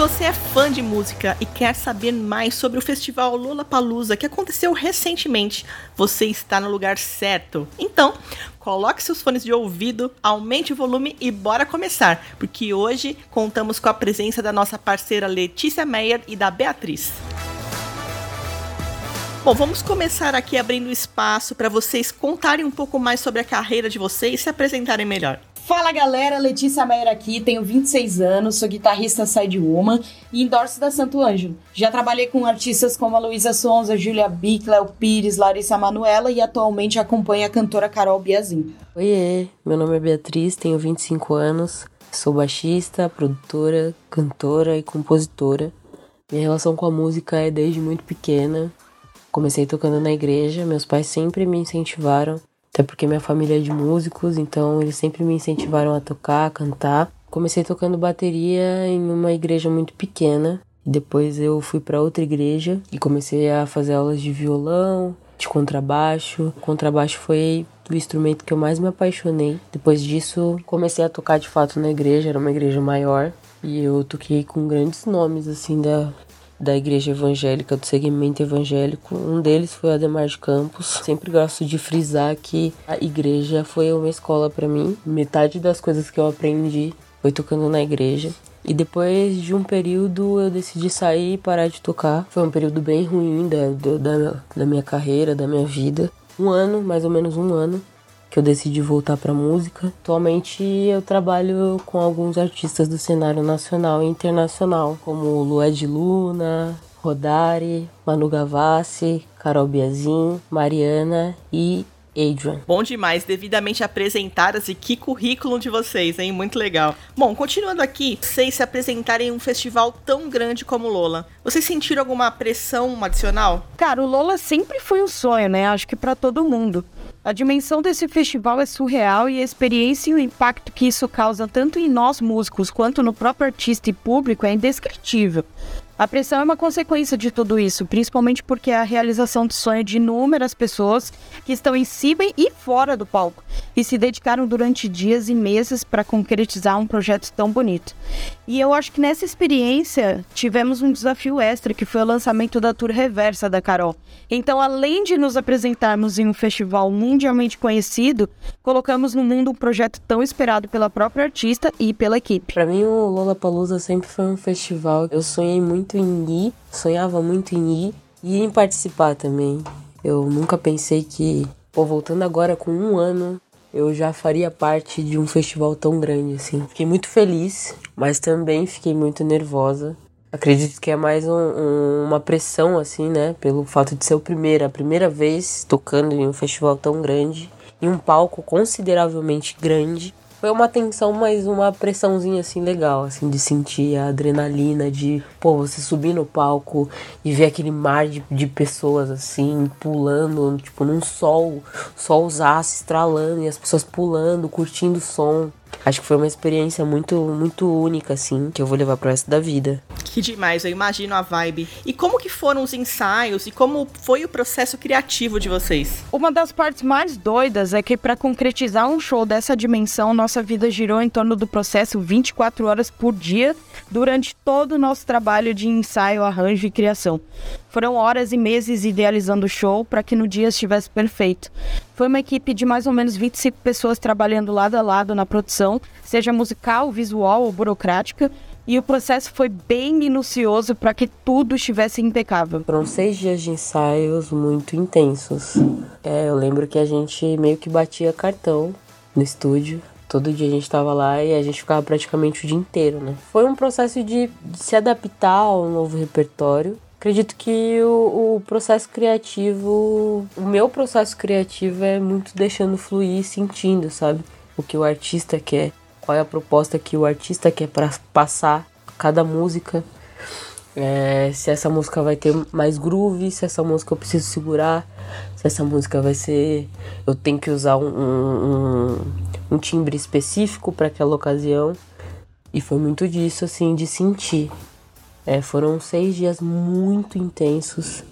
Você é fã de música e quer saber mais sobre o festival Lollapalooza que aconteceu recentemente, você está no lugar certo. Então, coloque seus fones de ouvido, aumente o volume e bora começar, porque hoje contamos com a presença da nossa parceira Letícia Meyer e da Beatriz. Bom, vamos começar aqui abrindo espaço para vocês contarem um pouco mais sobre a carreira de vocês e se apresentarem melhor. Fala galera, Letícia Meyer aqui, tenho 26 anos, sou guitarrista sidewoman e endorso da Santo Ângelo. Já trabalhei com artistas como a Luísa Sonza, Julia Bic, Léo Pires, Larissa Manuela e atualmente acompanho a cantora Carol Biazin. Oiê, meu nome é Beatriz, tenho 25 anos, sou baixista, produtora, cantora e compositora. Minha relação com a música é desde muito pequena. Comecei tocando na igreja, meus pais sempre me incentivaram até porque minha família é de músicos, então eles sempre me incentivaram a tocar, a cantar. Comecei tocando bateria em uma igreja muito pequena. Depois eu fui para outra igreja e comecei a fazer aulas de violão, de contrabaixo. O contrabaixo foi o instrumento que eu mais me apaixonei. Depois disso, comecei a tocar de fato na igreja, era uma igreja maior. E eu toquei com grandes nomes assim da, da igreja evangélica, do segmento evangélico. Um deles foi Ademar de Campos. Sempre gosto de frisar que a igreja foi uma escola para mim. Metade das coisas que eu aprendi foi tocando na igreja. E depois de um período eu decidi sair e parar de tocar. Foi um período bem ruim da, da, da minha carreira, da minha vida. Um ano, mais ou menos um ano que eu decidi voltar para música. Atualmente eu trabalho com alguns artistas do cenário nacional e internacional, como Lued Luna, Rodari, Manu Gavassi, Carol Biazin, Mariana e Adrian. Bom demais, devidamente apresentadas e que currículo de vocês, hein? Muito legal. Bom, continuando aqui, vocês se apresentarem em um festival tão grande como o Lola. Vocês sentiram alguma pressão adicional? Cara, o Lola sempre foi um sonho, né? Acho que para todo mundo. A dimensão desse festival é surreal e a experiência e o impacto que isso causa tanto em nós músicos quanto no próprio artista e público é indescritível. A pressão é uma consequência de tudo isso, principalmente porque é a realização do sonho de inúmeras pessoas que estão em cima e fora do palco e se dedicaram durante dias e meses para concretizar um projeto tão bonito. E eu acho que nessa experiência tivemos um desafio extra, que foi o lançamento da tour reversa da Carol. Então, além de nos apresentarmos em um festival mundialmente conhecido, colocamos no mundo um projeto tão esperado pela própria artista e pela equipe. Para mim, o Lollapalooza sempre foi um festival. Eu sonhei muito muito em ir, sonhava muito em ir e em participar também. Eu nunca pensei que, pô, voltando agora com um ano, eu já faria parte de um festival tão grande assim. Fiquei muito feliz, mas também fiquei muito nervosa. Acredito que é mais um, um, uma pressão, assim, né? Pelo fato de ser o primeiro, a primeira vez tocando em um festival tão grande, em um palco consideravelmente grande. Foi uma tensão, mas uma pressãozinha assim legal, assim, de sentir a adrenalina de, pô, você subir no palco e ver aquele mar de, de pessoas assim, pulando, tipo, num sol, solzaço estralando e as pessoas pulando, curtindo o som. Acho que foi uma experiência muito, muito única, assim, que eu vou levar pro resto da vida. Que demais, eu imagino a vibe. E como que foram os ensaios e como foi o processo criativo de vocês? Uma das partes mais doidas é que para concretizar um show dessa dimensão, nossa vida girou em torno do processo 24 horas por dia durante todo o nosso trabalho de ensaio, arranjo e criação. Foram horas e meses idealizando o show para que no dia estivesse perfeito. Foi uma equipe de mais ou menos 25 pessoas trabalhando lado a lado na produção, seja musical, visual ou burocrática, e o processo foi bem minucioso para que tudo estivesse impecável. Foram seis dias de ensaios muito intensos. É, eu lembro que a gente meio que batia cartão no estúdio. Todo dia a gente estava lá e a gente ficava praticamente o dia inteiro, né? Foi um processo de, de se adaptar ao novo repertório Acredito que o, o, processo criativo, o meu processo criativo é muito deixando fluir, sentindo, sabe? O que o artista quer, qual é a proposta que o artista quer para passar cada música. é, se essa música vai ter mais groove, se essa música eu preciso segurar, se essa música vai ser. Eu tenho que usar um, um, um timbre específico para aquela ocasião. E foi muito disso, assim, de sentir. É, foram seis dias muito intensos,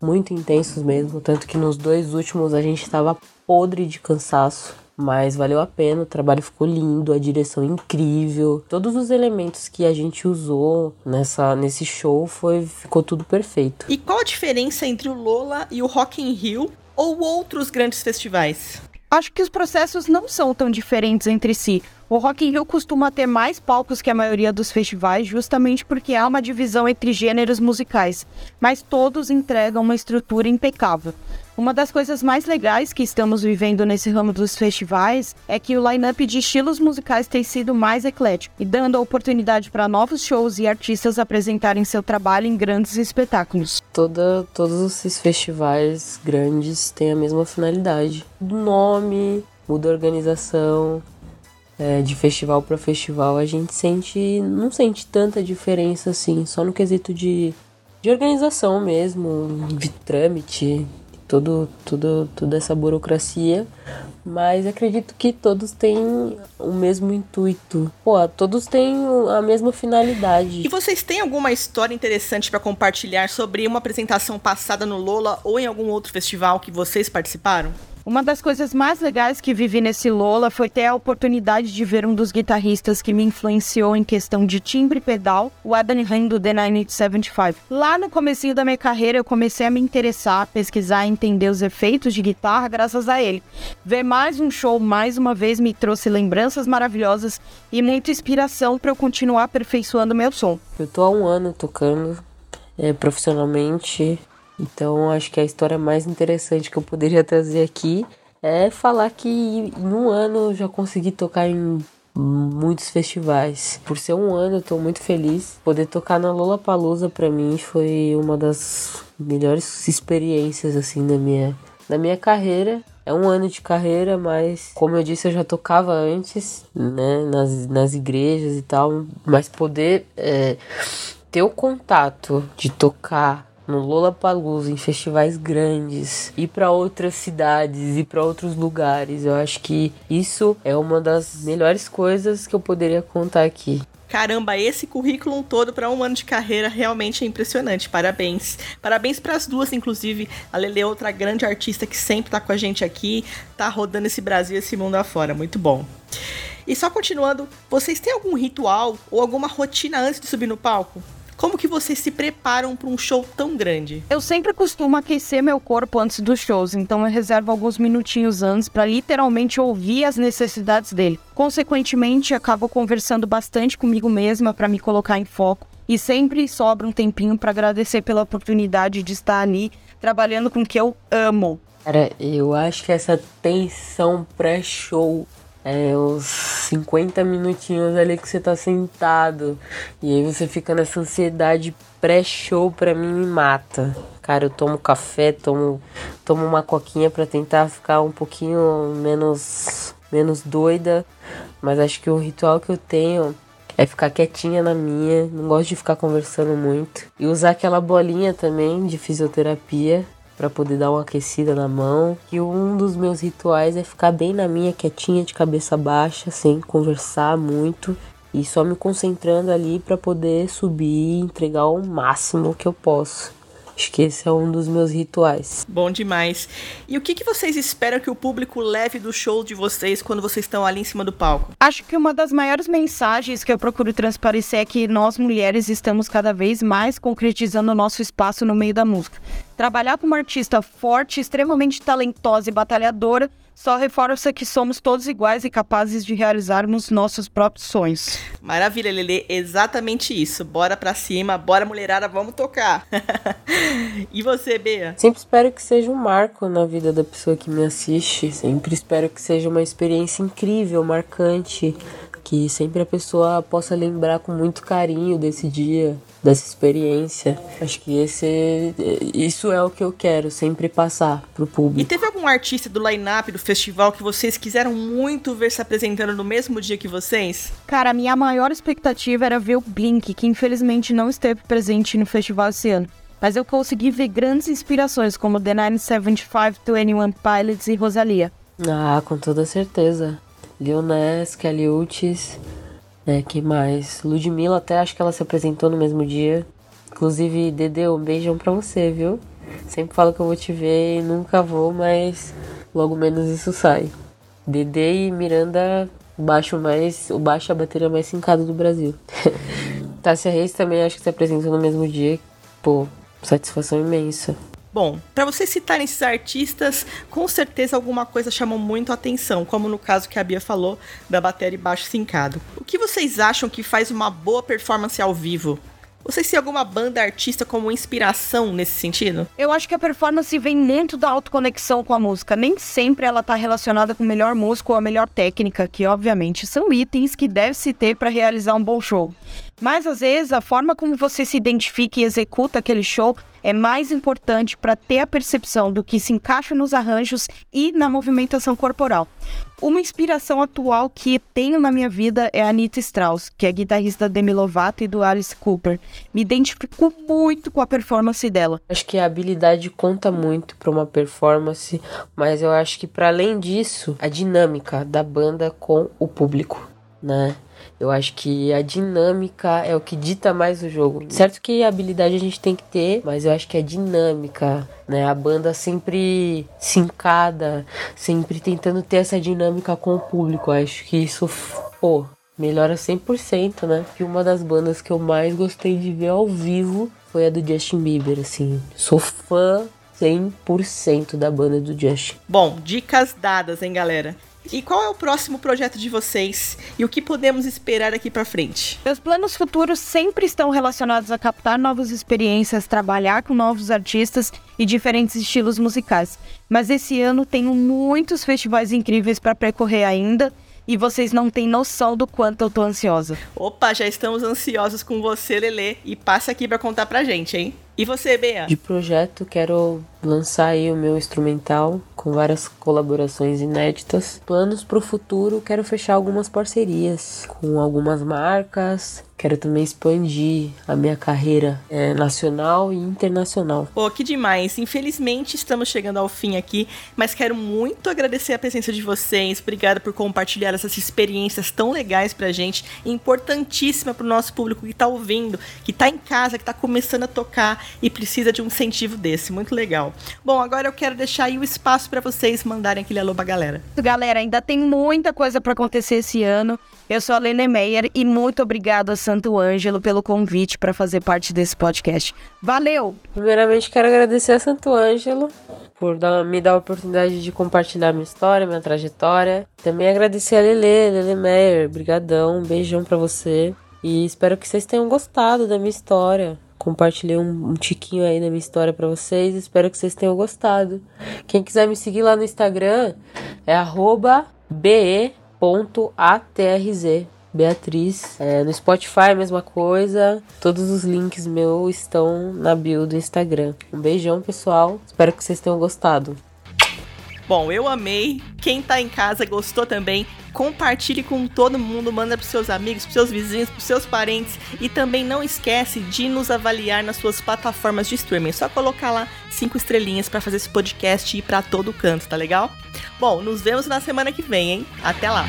muito intensos mesmo. Tanto que nos dois últimos a gente estava podre de cansaço. Mas valeu a pena, o trabalho ficou lindo, a direção incrível. Todos os elementos que a gente usou nessa, nesse show foi, ficou tudo perfeito. E qual a diferença entre o Lola e o Rock in Rio ou outros grandes festivais? Acho que os processos não são tão diferentes entre si. O Rock in Rio costuma ter mais palcos que a maioria dos festivais, justamente porque há uma divisão entre gêneros musicais, mas todos entregam uma estrutura impecável. Uma das coisas mais legais que estamos vivendo nesse ramo dos festivais é que o line-up de estilos musicais tem sido mais eclético e dando a oportunidade para novos shows e artistas apresentarem seu trabalho em grandes espetáculos. Toda, todos esses festivais grandes têm a mesma finalidade. Do nome, muda a organização, é, de festival para festival, a gente sente não sente tanta diferença assim, só no quesito de, de organização mesmo, de trâmite, todo, tudo, toda essa burocracia, mas acredito que todos têm o mesmo intuito. Pô, todos têm a mesma finalidade. E vocês têm alguma história interessante para compartilhar sobre uma apresentação passada no Lola ou em algum outro festival que vocês participaram? Uma das coisas mais legais que vivi nesse Lola foi ter a oportunidade de ver um dos guitarristas que me influenciou em questão de timbre e pedal, o Adam Rain do The 975. Lá no comecinho da minha carreira eu comecei a me interessar, pesquisar e entender os efeitos de guitarra graças a ele. Ver mais um show mais uma vez me trouxe lembranças maravilhosas e muita inspiração para eu continuar aperfeiçoando meu som. Eu tô há um ano tocando é, profissionalmente então, acho que a história mais interessante que eu poderia trazer aqui é falar que em um ano eu já consegui tocar em muitos festivais. Por ser um ano, eu tô muito feliz. Poder tocar na Lola Palusa para mim foi uma das melhores experiências assim da minha da minha carreira. É um ano de carreira, mas como eu disse, eu já tocava antes, né, nas, nas igrejas e tal. Mas poder é, ter o contato de tocar no Lollapalooza, em festivais grandes, ir para outras cidades, ir para outros lugares. Eu acho que isso é uma das melhores coisas que eu poderia contar aqui. Caramba, esse currículo todo para um ano de carreira realmente é impressionante. Parabéns. Parabéns para as duas, inclusive. A Lele é outra grande artista que sempre tá com a gente aqui, tá rodando esse Brasil e esse mundo afora. Muito bom. E só continuando, vocês têm algum ritual ou alguma rotina antes de subir no palco? Como que vocês se preparam para um show tão grande? Eu sempre costumo aquecer meu corpo antes dos shows, então eu reservo alguns minutinhos antes para literalmente ouvir as necessidades dele. Consequentemente, acabo conversando bastante comigo mesma para me colocar em foco e sempre sobra um tempinho para agradecer pela oportunidade de estar ali trabalhando com o que eu amo. Cara, eu acho que essa tensão pré-show é, uns 50 minutinhos ali que você tá sentado. E aí você fica nessa ansiedade pré-show pra mim me mata. Cara, eu tomo café, tomo, tomo uma coquinha para tentar ficar um pouquinho menos, menos doida. Mas acho que o ritual que eu tenho é ficar quietinha na minha, não gosto de ficar conversando muito. E usar aquela bolinha também de fisioterapia para poder dar uma aquecida na mão. E um dos meus rituais é ficar bem na minha, quietinha, de cabeça baixa, sem conversar muito. E só me concentrando ali para poder subir e entregar o máximo que eu posso. Acho que esse é um dos meus rituais. Bom demais. E o que, que vocês esperam que o público leve do show de vocês quando vocês estão ali em cima do palco? Acho que uma das maiores mensagens que eu procuro transparecer é que nós mulheres estamos cada vez mais concretizando o nosso espaço no meio da música. Trabalhar com uma artista forte, extremamente talentosa e batalhadora só reforça que somos todos iguais e capazes de realizarmos nossos próprios sonhos. Maravilha, Lele, exatamente isso. Bora pra cima, bora mulherada, vamos tocar. e você, Bea? Sempre espero que seja um marco na vida da pessoa que me assiste. Sempre espero que seja uma experiência incrível, marcante. Que sempre a pessoa possa lembrar com muito carinho desse dia, dessa experiência. Acho que esse isso é o que eu quero sempre passar pro público. E teve algum artista do line-up do festival que vocês quiseram muito ver se apresentando no mesmo dia que vocês? Cara, a minha maior expectativa era ver o Blink, que infelizmente não esteve presente no festival esse ano. Mas eu consegui ver grandes inspirações como The 975, 21 Pilots e Rosalia. Ah, com toda certeza. Lil Nas, Kelly Uchis, né, que mais? Ludmilla até acho que ela se apresentou no mesmo dia. Inclusive, Dede, um beijão pra você, viu? Sempre falo que eu vou te ver e nunca vou, mas logo menos isso sai. Dede e Miranda, baixo mais, o baixo é a bateria mais fincada do Brasil. Tássia Reis também acho que se apresentou no mesmo dia. Pô, satisfação imensa. Bom, para vocês citarem esses artistas, com certeza alguma coisa chamou muito a atenção, como no caso que a Bia falou da bateria baixo sincado. O que vocês acham que faz uma boa performance ao vivo? Vocês têm alguma banda artista como inspiração nesse sentido? Eu acho que a performance vem muito da autoconexão com a música. Nem sempre ela tá relacionada com o melhor músico ou a melhor técnica, que obviamente são itens que deve se ter para realizar um bom show. Mas às vezes a forma como você se identifica e executa aquele show é mais importante para ter a percepção do que se encaixa nos arranjos e na movimentação corporal. Uma inspiração atual que tenho na minha vida é a Anita Strauss, que é guitarrista da Demi Lovato e do Alice Cooper. Me identifico muito com a performance dela. Acho que a habilidade conta muito para uma performance, mas eu acho que para além disso, a dinâmica da banda com o público, né? Eu acho que a dinâmica é o que dita mais o jogo. Certo que a habilidade a gente tem que ter, mas eu acho que a dinâmica, né? A banda sempre sincada, sempre tentando ter essa dinâmica com o público. Eu acho que isso, pô, melhora 100%, né? E uma das bandas que eu mais gostei de ver ao vivo foi a do Justin Bieber, assim. Sou fã 100% da banda do Justin. Bom, dicas dadas, hein, galera? E qual é o próximo projeto de vocês e o que podemos esperar aqui para frente? Meus planos futuros sempre estão relacionados a captar novas experiências, trabalhar com novos artistas e diferentes estilos musicais. Mas esse ano tenho muitos festivais incríveis para percorrer ainda e vocês não têm noção do quanto eu tô ansiosa. Opa, já estamos ansiosos com você, Lele, e passa aqui para contar pra gente, hein? E você, Bea? De projeto, quero lançar aí o meu instrumental com várias colaborações inéditas. Planos para o futuro, quero fechar algumas parcerias com algumas marcas. Quero também expandir a minha carreira é, nacional e internacional. Pô, que demais. Infelizmente estamos chegando ao fim aqui, mas quero muito agradecer a presença de vocês. Obrigada por compartilhar essas experiências tão legais pra gente, importantíssima pro nosso público que tá ouvindo, que tá em casa, que tá começando a tocar e precisa de um incentivo desse. Muito legal. Bom, agora eu quero deixar aí o espaço para vocês mandarem aquele alô pra galera. Galera, ainda tem muita coisa para acontecer esse ano. Eu sou a Lene Meyer e muito obrigado a Santo Ângelo pelo convite para fazer parte desse podcast. Valeu! Primeiramente, quero agradecer a Santo Ângelo por dar, me dar a oportunidade de compartilhar minha história, minha trajetória. Também agradecer a Lele, Lele Meyer. Brigadão, um beijão para você. E espero que vocês tenham gostado da minha história compartilhei um, um tiquinho aí da minha história para vocês. Espero que vocês tenham gostado. Quem quiser me seguir lá no Instagram é be.atrz. Beatriz. É, no Spotify, mesma coisa. Todos os links meus estão na bio do Instagram. Um beijão, pessoal. Espero que vocês tenham gostado. Bom, eu amei. Quem tá em casa gostou também, compartilhe com todo mundo, manda pros seus amigos, pros seus vizinhos, pros seus parentes e também não esquece de nos avaliar nas suas plataformas de streaming. É só colocar lá cinco estrelinhas para fazer esse podcast ir para todo canto, tá legal? Bom, nos vemos na semana que vem, hein? Até lá.